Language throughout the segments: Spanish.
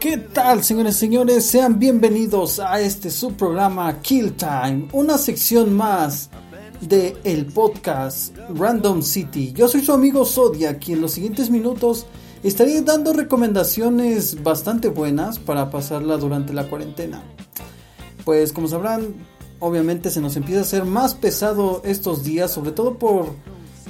¿Qué tal, señores y señores? Sean bienvenidos a este subprograma Kill Time, una sección más de el podcast Random City. Yo soy su amigo Zodia, quien en los siguientes minutos estaré dando recomendaciones bastante buenas para pasarla durante la cuarentena. Pues como sabrán, obviamente se nos empieza a hacer más pesado estos días, sobre todo por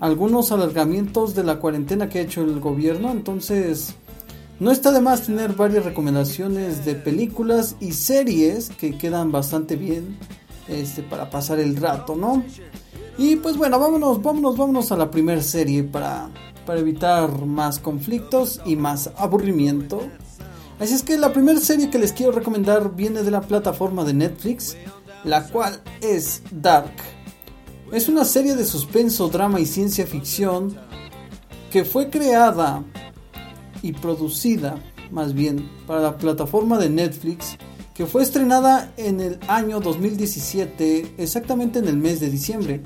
algunos alargamientos de la cuarentena que ha hecho el gobierno, entonces no está de más tener varias recomendaciones de películas y series que quedan bastante bien este, para pasar el rato, ¿no? Y pues bueno, vámonos, vámonos, vámonos a la primera serie para, para evitar más conflictos y más aburrimiento. Así es que la primera serie que les quiero recomendar viene de la plataforma de Netflix, la cual es Dark. Es una serie de suspenso, drama y ciencia ficción que fue creada y producida, más bien, para la plataforma de Netflix, que fue estrenada en el año 2017, exactamente en el mes de diciembre.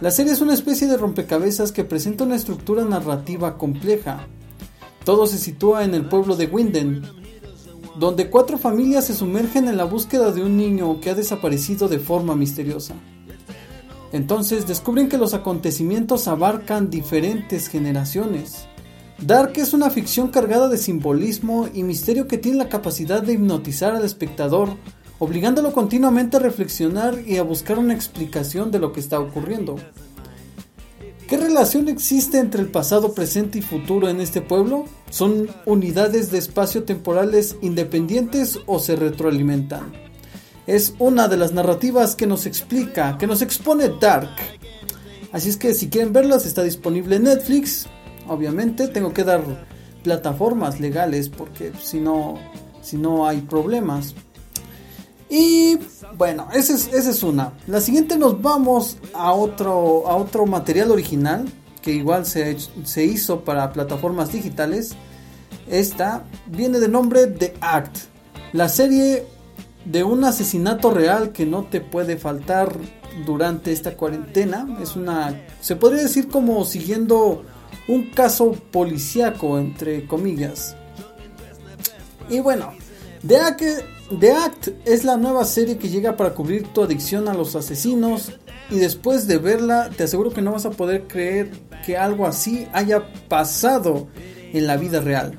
La serie es una especie de rompecabezas que presenta una estructura narrativa compleja. Todo se sitúa en el pueblo de Winden, donde cuatro familias se sumergen en la búsqueda de un niño que ha desaparecido de forma misteriosa. Entonces descubren que los acontecimientos abarcan diferentes generaciones. Dark es una ficción cargada de simbolismo y misterio que tiene la capacidad de hipnotizar al espectador, obligándolo continuamente a reflexionar y a buscar una explicación de lo que está ocurriendo. ¿Qué relación existe entre el pasado, presente y futuro en este pueblo? ¿Son unidades de espacio temporales independientes o se retroalimentan? Es una de las narrativas que nos explica, que nos expone Dark. Así es que si quieren verlas está disponible en Netflix. Obviamente tengo que dar plataformas legales porque si no, si no hay problemas. Y bueno, esa es, es una. La siguiente nos vamos a otro, a otro material original que igual se, se hizo para plataformas digitales. Esta viene de nombre The Act, la serie de un asesinato real que no te puede faltar durante esta cuarentena. Es una, se podría decir como siguiendo un caso policíaco entre comillas. Y bueno, The Act, Act es la nueva serie que llega para cubrir tu adicción a los asesinos y después de verla te aseguro que no vas a poder creer que algo así haya pasado en la vida real.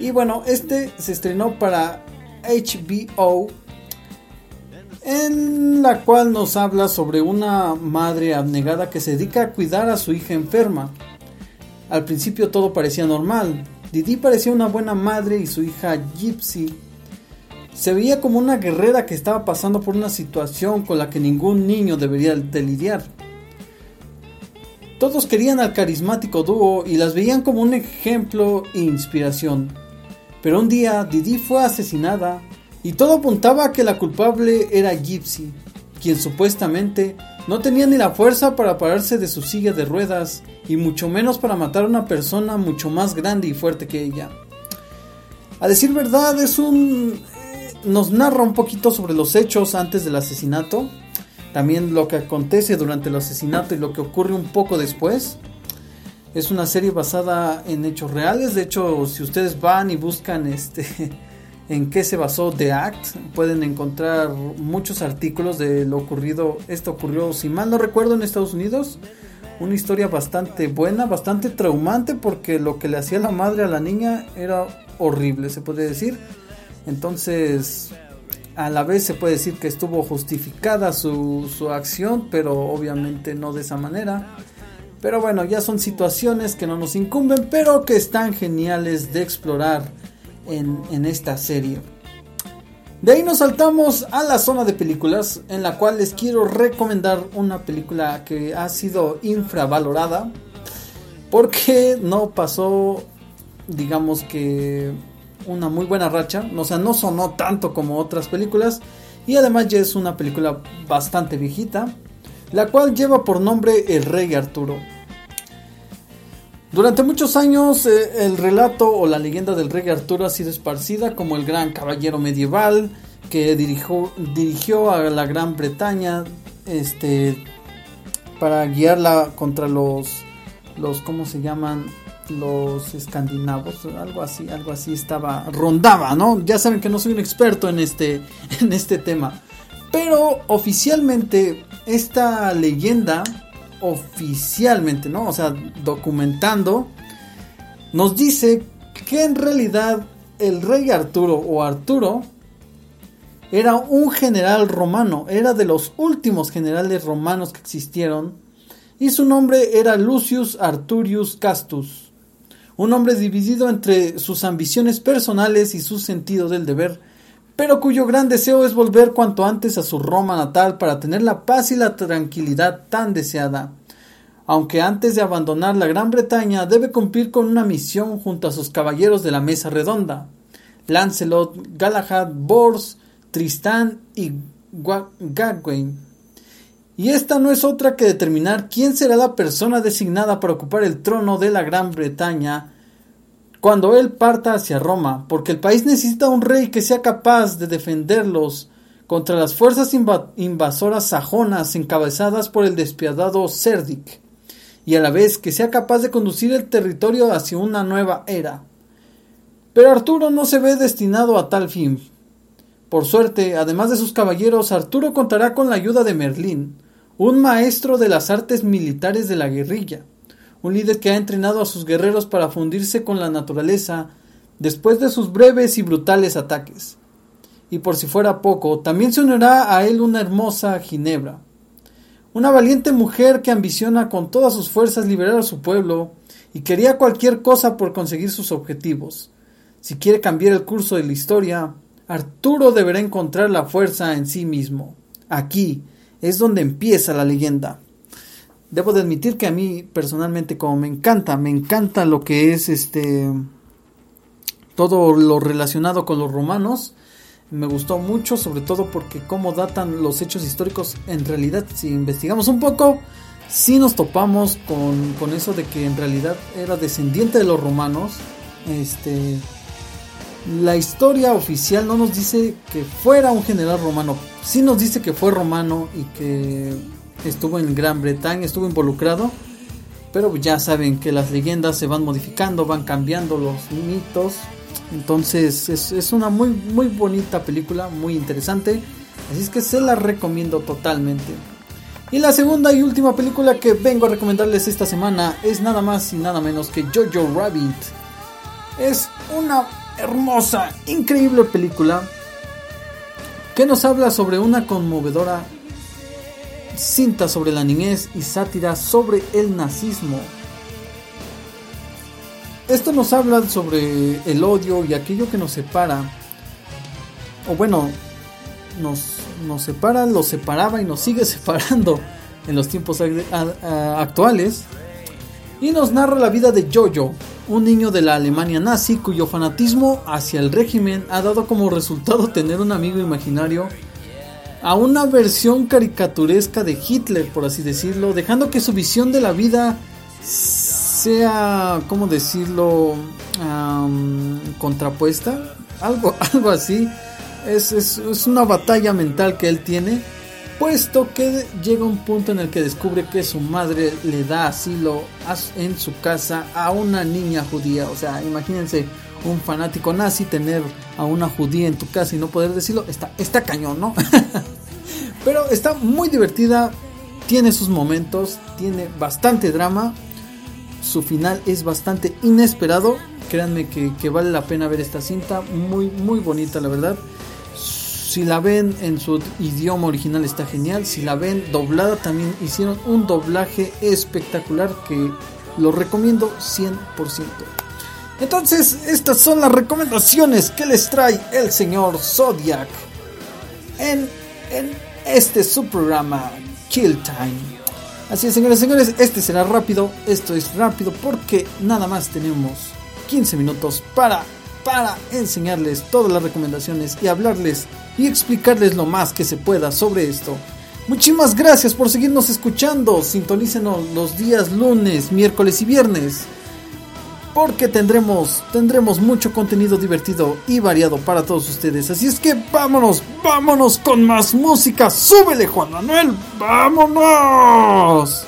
Y bueno, este se estrenó para HBO en la cual nos habla sobre una madre abnegada que se dedica a cuidar a su hija enferma. Al principio todo parecía normal. Didi parecía una buena madre y su hija Gypsy se veía como una guerrera que estaba pasando por una situación con la que ningún niño debería de lidiar. Todos querían al carismático dúo y las veían como un ejemplo e inspiración. Pero un día Didi fue asesinada y todo apuntaba a que la culpable era Gypsy, quien supuestamente no tenía ni la fuerza para pararse de su silla de ruedas y mucho menos para matar a una persona mucho más grande y fuerte que ella. A decir verdad, es un nos narra un poquito sobre los hechos antes del asesinato, también lo que acontece durante el asesinato y lo que ocurre un poco después. Es una serie basada en hechos reales, de hecho si ustedes van y buscan este en qué se basó The Act, pueden encontrar muchos artículos de lo ocurrido, esto ocurrió si mal no recuerdo en Estados Unidos, una historia bastante buena, bastante traumante porque lo que le hacía la madre a la niña era horrible, se puede decir. Entonces, a la vez se puede decir que estuvo justificada su, acción, pero obviamente no de esa manera. Pero bueno, ya son situaciones que no nos incumben, pero que están geniales de explorar en, esta serie. De ahí nos saltamos a la zona de películas, en la cual les quiero recomendar una película que ha sido infravalorada, porque no pasó, digamos que una muy buena racha, o sea, no sonó tanto como otras películas y además ya es una película bastante viejita, la cual lleva por nombre El Rey Arturo. Durante muchos años eh, el relato o la leyenda del Rey Arturo ha sido esparcida como el gran caballero medieval que dirigió, dirigió a la Gran Bretaña, este, para guiarla contra los los cómo se llaman los escandinavos algo así algo así estaba rondaba no ya saben que no soy un experto en este en este tema. Pero oficialmente esta leyenda oficialmente no o sea documentando nos dice que en realidad el rey Arturo o Arturo era un general romano, era de los últimos generales romanos que existieron, y su nombre era Lucius Arturius Castus, un hombre dividido entre sus ambiciones personales y su sentido del deber, pero cuyo gran deseo es volver cuanto antes a su Roma natal para tener la paz y la tranquilidad tan deseada. Aunque antes de abandonar la Gran Bretaña debe cumplir con una misión junto a sus caballeros de la mesa redonda, Lancelot, Galahad, Bors, Tristán y Gawain. Y esta no es otra que determinar quién será la persona designada para ocupar el trono de la Gran Bretaña cuando él parta hacia Roma, porque el país necesita un rey que sea capaz de defenderlos contra las fuerzas invasoras sajonas encabezadas por el despiadado Cerdic, y a la vez que sea capaz de conducir el territorio hacia una nueva era. Pero Arturo no se ve destinado a tal fin, por suerte, además de sus caballeros, Arturo contará con la ayuda de Merlín, un maestro de las artes militares de la guerrilla, un líder que ha entrenado a sus guerreros para fundirse con la naturaleza después de sus breves y brutales ataques. Y por si fuera poco, también se unirá a él una hermosa Ginebra, una valiente mujer que ambiciona con todas sus fuerzas liberar a su pueblo y quería cualquier cosa por conseguir sus objetivos. Si quiere cambiar el curso de la historia, Arturo deberá encontrar la fuerza en sí mismo. Aquí es donde empieza la leyenda. Debo de admitir que a mí personalmente como me encanta, me encanta lo que es este todo lo relacionado con los romanos. Me gustó mucho, sobre todo porque cómo datan los hechos históricos. En realidad, si investigamos un poco, sí nos topamos con, con eso de que en realidad era descendiente de los romanos. Este, la historia oficial no nos dice que fuera un general romano, sí nos dice que fue romano y que estuvo en Gran Bretaña, estuvo involucrado, pero ya saben que las leyendas se van modificando, van cambiando los mitos, entonces es, una muy, muy bonita película, muy interesante, así es que se la recomiendo totalmente. Y la segunda y última película que vengo a recomendarles esta semana es nada más y nada menos que Jojo Rabbit. Es una hermosa, increíble película que nos habla sobre una conmovedora cinta sobre la niñez y sátira sobre el nazismo. Esto nos habla sobre el odio y aquello que nos separa, o bueno, nos, nos separa, lo separaba y nos sigue separando en los tiempos actuales. Y nos narra la vida de Jojo, un niño de la Alemania nazi cuyo fanatismo hacia el régimen ha dado como resultado tener un amigo imaginario a una versión caricaturesca de Hitler, por así decirlo, dejando que su visión de la vida sea, ¿cómo decirlo?, contrapuesta, algo, algo así. Es, es una batalla mental que él tiene puesto que llega un punto en el que descubre que su madre le da asilo en su casa a una niña judía. O sea, imagínense un fanático nazi tener a una judía en tu casa y no poder decirlo. Está, está cañón, ¿no? Pero está muy divertida, tiene sus momentos, tiene bastante drama. Su final es bastante inesperado. Créanme que, que vale la pena ver esta cinta. Muy, muy bonita, la verdad. Si la ven en su idioma original está genial. Si la ven doblada también hicieron un doblaje espectacular que lo recomiendo 100%. Entonces, estas son las recomendaciones que les trae el señor Zodiac en, este su programa Kill Time. Así es, señores señores, este será rápido. Esto es rápido porque nada más tenemos 15 minutos para, para enseñarles todas las recomendaciones y hablarles y explicarles lo más que se pueda sobre esto. Muchísimas gracias por seguirnos escuchando. Sintonícenos los días lunes, miércoles y viernes porque tendremos, tendremos mucho contenido divertido y variado para todos ustedes. Así es que vámonos, vámonos con más música. Súbele Juan Manuel, vámonos.